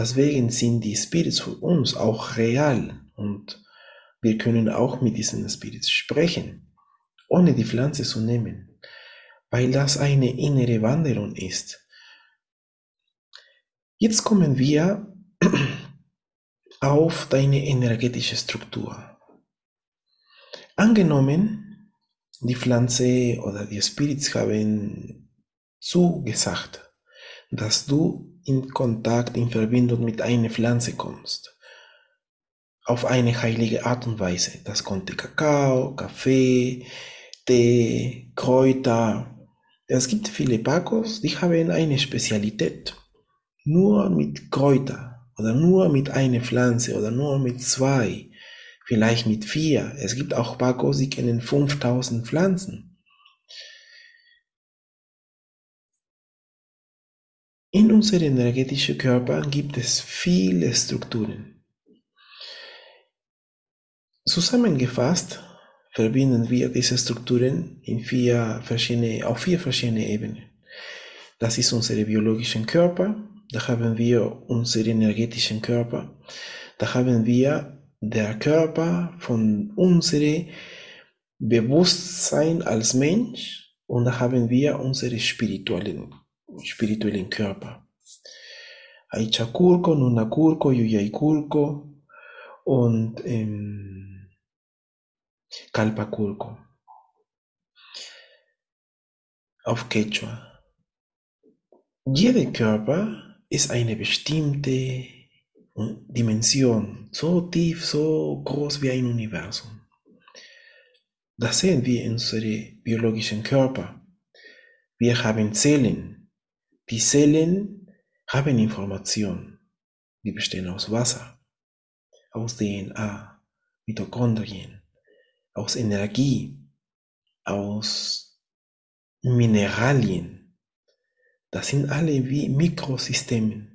Deswegen sind die Spirits für uns auch real und wir können auch mit diesen Spirits sprechen, ohne die Pflanze zu nehmen, weil das eine innere Wanderung ist. Jetzt kommen wir auf deine energetische Struktur. Angenommen, die Pflanze oder die Spirits haben zugesagt, dass du in Kontakt, in Verbindung mit einer Pflanze kommst. Auf eine heilige Art und Weise. Das konnte Kakao, Kaffee, Tee, Kräuter. Es gibt viele Pacos, die haben eine Spezialität. Nur mit Kräuter oder nur mit einer Pflanze oder nur mit zwei vielleicht mit vier. Es gibt auch Pacos, die kennen 5000 Pflanzen. In unserem energetischen Körper gibt es viele Strukturen. Zusammengefasst verbinden wir diese Strukturen in vier verschiedene, auf vier verschiedene Ebenen. Das ist unser biologischer Körper, da haben wir unseren energetischen Körper, da haben wir der Körper von unserem Bewusstsein als Mensch und da haben wir unsere spirituellen, spirituellen Körper. Aichakurko, Nunakurko, Yuyaikurko und ähm, Kalpakurko. Auf Quechua. Jeder Körper ist eine bestimmte Dimension, so tief, so groß wie ein Universum. Das sehen wir in unserem biologischen Körper. Wir haben Zellen. Die Zellen haben Informationen. Die bestehen aus Wasser, aus DNA, Mitochondrien, aus Energie, aus Mineralien. Das sind alle wie Mikrosysteme.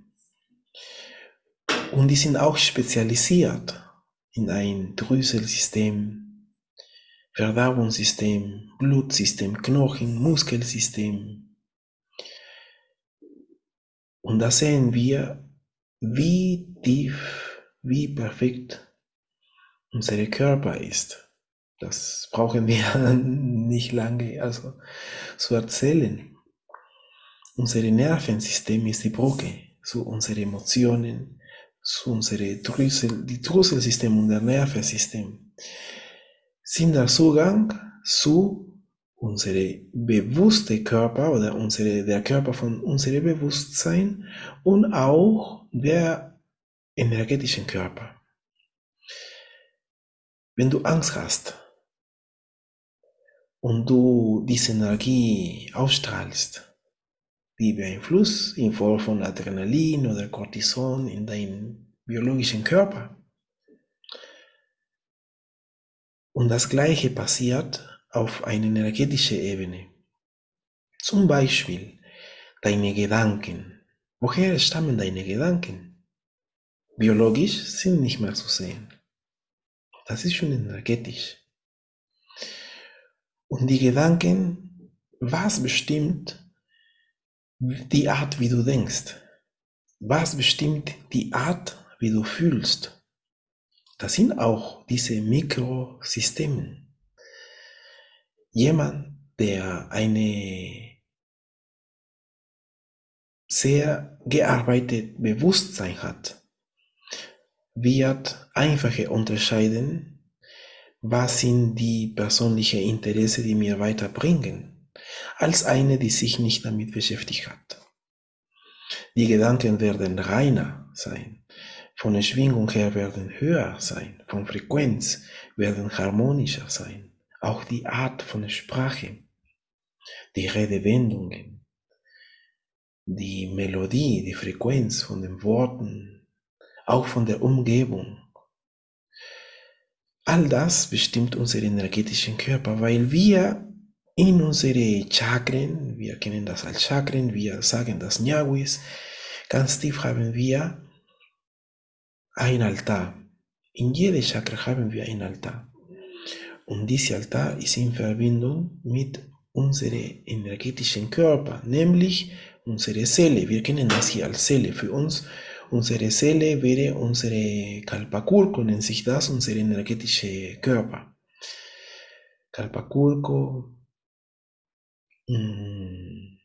Und die sind auch spezialisiert in ein Drüselsystem, Verdauungssystem, Blutsystem, Knochen, Muskelsystem. Und da sehen wir, wie tief, wie perfekt unser Körper ist. Das brauchen wir nicht lange also zu erzählen. Unser Nervensystem ist die Brücke zu unseren Emotionen, zu unsere Drüsel, die Drüsselsystem und der Nervensystem sind der Zugang zu unserem bewussten Körper oder unsere, der Körper von unserem Bewusstsein und auch der energetischen Körper. Wenn du Angst hast und du diese Energie ausstrahlst, die beeinflusst in Form von Adrenalin oder Cortison in deinem biologischen Körper. Und das Gleiche passiert auf einer energetischen Ebene. Zum Beispiel deine Gedanken. Woher stammen deine Gedanken? Biologisch sind nicht mehr zu sehen. Das ist schon energetisch. Und die Gedanken, was bestimmt die Art, wie du denkst. Was bestimmt die Art, wie du fühlst? Das sind auch diese Mikrosysteme. Jemand, der eine sehr gearbeitet Bewusstsein hat, wird einfacher unterscheiden, was sind die persönlichen Interessen, die mir weiterbringen als eine, die sich nicht damit beschäftigt hat. Die Gedanken werden reiner sein, von der Schwingung her werden höher sein, von Frequenz werden harmonischer sein, auch die Art von Sprache, die Redewendungen, die Melodie, die Frequenz von den Worten, auch von der Umgebung. All das bestimmt unseren energetischen Körper, weil wir in unsere Chakren, wir kennen das als Chakren, wir sagen das Nyawis, ganz tief haben wir ein Altar. In jedem Chakra haben wir ein Altar. Und dieser Altar ist in Verbindung mit unserem energetischen Körper, nämlich unsere Seele. Wir kennen das hier als Seele. Für uns, Unsere Seele wäre unsere Kalpakurko, nennt sich das, unser energetischer Körper. Kalpakurko. Mm.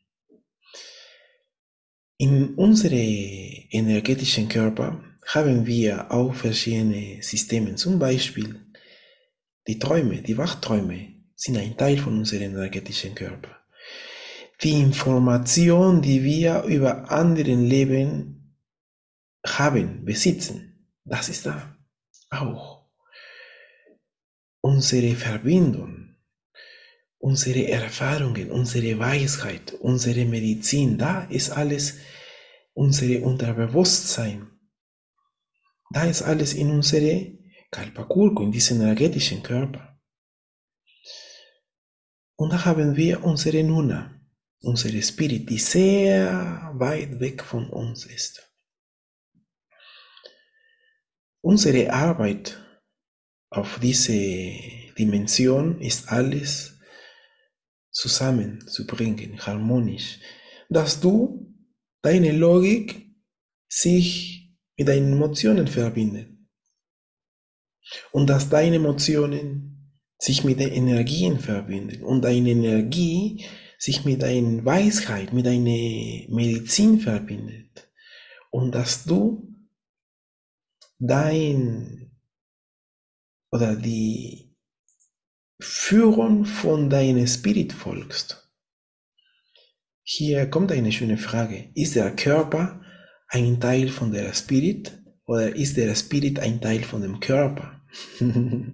In unserem energetischen Körper haben wir auch verschiedene Systeme. Zum Beispiel die Träume, die Wachträume sind ein Teil von unserem energetischen Körper. Die Information, die wir über anderen Leben haben, besitzen, das ist da auch. Unsere Verbindung, unsere Erfahrungen, unsere Weisheit, unsere Medizin, da ist alles unser Unterbewusstsein. Da ist alles in unsere Kalpakulko, in diesem energetischen Körper. Und da haben wir unsere Nuna, unsere Spirit, die sehr weit weg von uns ist. Unsere Arbeit auf diese Dimension ist alles zusammenzubringen, harmonisch, dass du deine Logik sich mit deinen Emotionen verbindet und dass deine Emotionen sich mit den Energien verbinden und deine Energie sich mit deiner Weisheit, mit deiner Medizin verbindet und dass du dein oder die Führung von deinem Spirit folgst. Hier kommt eine schöne Frage. Ist der Körper ein Teil von der Spirit oder ist der Spirit ein Teil von dem Körper?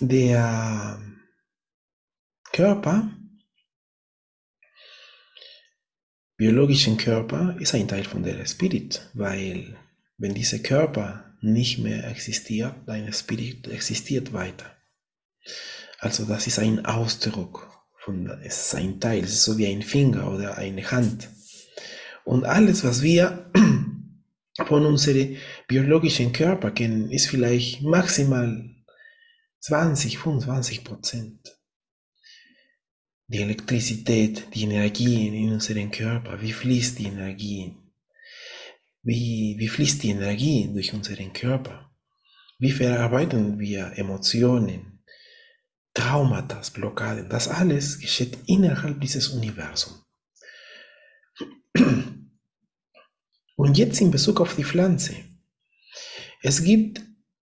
der Körper, biologischen Körper, ist ein Teil von der Spirit, weil wenn dieser Körper nicht mehr existiert, dein Spirit existiert weiter. Also das ist ein Ausdruck von, es ist ein Teil, es ist so wie ein Finger oder eine Hand. Und alles, was wir von unserem biologischen Körper kennen, ist vielleicht maximal 20, 25 Prozent die Elektrizität, die Energien in unserem Körper, wie fließt die Energie? Wie, wie fließt die Energie durch unseren Körper? Wie verarbeiten wir Emotionen, Traumata, Blockaden? Das alles geschieht innerhalb dieses Universums. Und jetzt in Bezug auf die Pflanze. Es gibt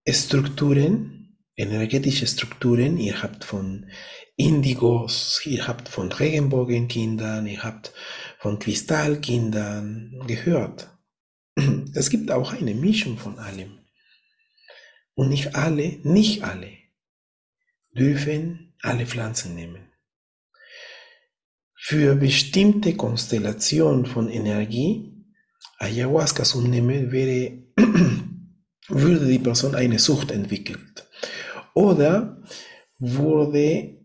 Strukturen, energetische Strukturen, ihr habt von Indigos, ihr habt von Regenbogenkindern, ihr habt von Kristallkindern gehört. Es gibt auch eine Mischung von allem. Und nicht alle, nicht alle dürfen alle Pflanzen nehmen. Für bestimmte Konstellationen von Energie, Ayahuasca zu nehmen, wäre, würde die Person eine Sucht entwickelt. Oder wurde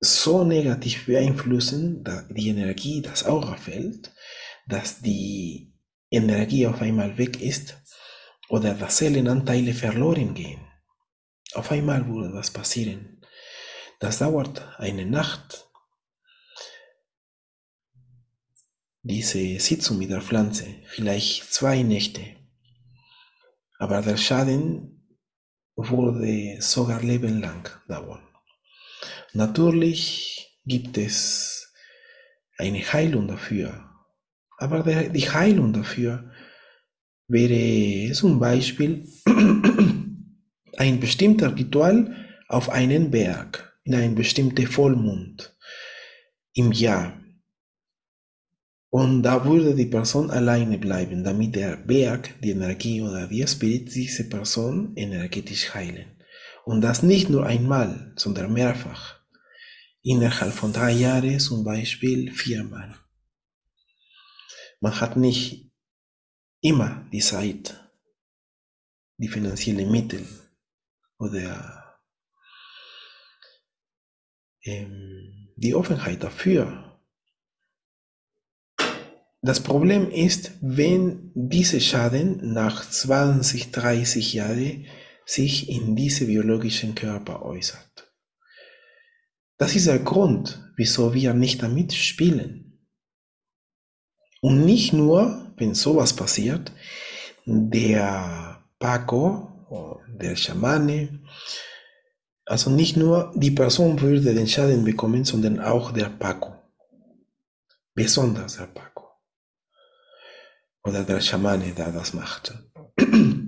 so negativ beeinflussen, die Energie, das Aurafeld, dass die Energie auf einmal weg ist oder dass Zellenanteile verloren gehen. Auf einmal würde das passieren. Das dauert eine Nacht. Diese Sitzung mit der Pflanze, vielleicht zwei Nächte. Aber der Schaden würde sogar lebenlang dauern. Natürlich gibt es eine Heilung dafür, aber die Heilung dafür wäre zum Beispiel ein bestimmter Ritual auf einen Berg, in einen bestimmten Vollmond im Jahr. Und da würde die Person alleine bleiben, damit der Berg, die Energie oder die Spirit diese Person energetisch heilen. Und das nicht nur einmal, sondern mehrfach innerhalb von drei Jahren zum Beispiel viermal. Man hat nicht immer die Zeit, die finanziellen Mittel oder ähm, die Offenheit dafür. Das Problem ist, wenn diese Schaden nach 20, 30 Jahren sich in diese biologischen Körper äußert. Das ist der Grund, wieso wir nicht damit spielen. Und nicht nur, wenn sowas passiert, der Paco, der Schamane, also nicht nur die Person würde den Schaden bekommen, sondern auch der Paco. Besonders der Paco. Oder der Schamane, der das macht.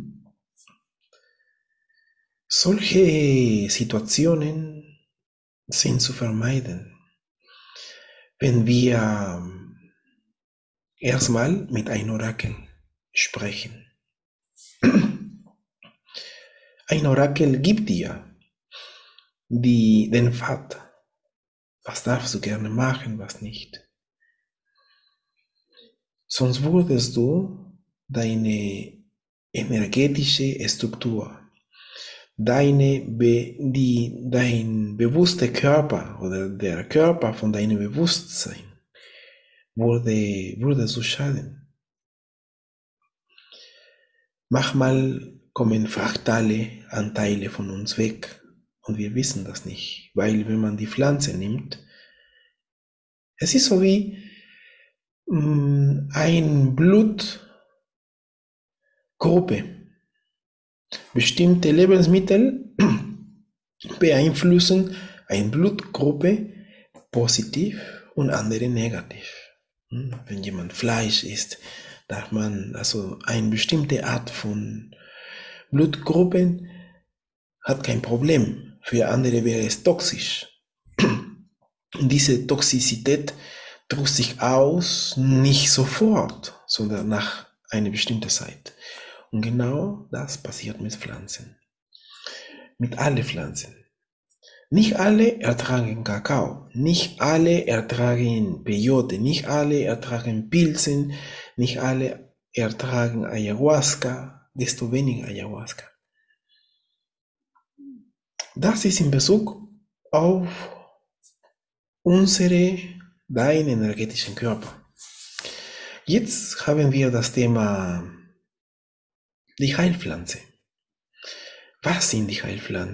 Solche Situationen sind zu vermeiden, wenn wir erstmal mit einem Orakel sprechen. Ein Orakel gibt dir die, den Pfad. Was darfst du gerne machen, was nicht. Sonst würdest du deine energetische Struktur deine Be die, dein bewusster Körper oder der Körper von deinem Bewusstsein wurde, würde so schaden. Manchmal kommen fraktale Anteile von uns weg und wir wissen das nicht, weil wenn man die Pflanze nimmt, es ist so wie ein Blutgruppe Bestimmte Lebensmittel beeinflussen eine Blutgruppe positiv und andere negativ. Hm, wenn jemand Fleisch isst, darf man also eine bestimmte Art von Blutgruppen hat kein Problem. Für andere wäre es toxisch. Und diese Toxizität drückt sich aus nicht sofort, sondern nach einer bestimmten Zeit. Und genau das passiert mit Pflanzen. Mit allen Pflanzen. Nicht alle ertragen Kakao, nicht alle ertragen Peyote, nicht alle ertragen Pilzen, nicht alle ertragen Ayahuasca, desto weniger Ayahuasca. Das ist in Bezug auf unsere, deinen energetischen Körper. Jetzt haben wir das Thema die Heilpflanze. Was sind die Heilpflanzen?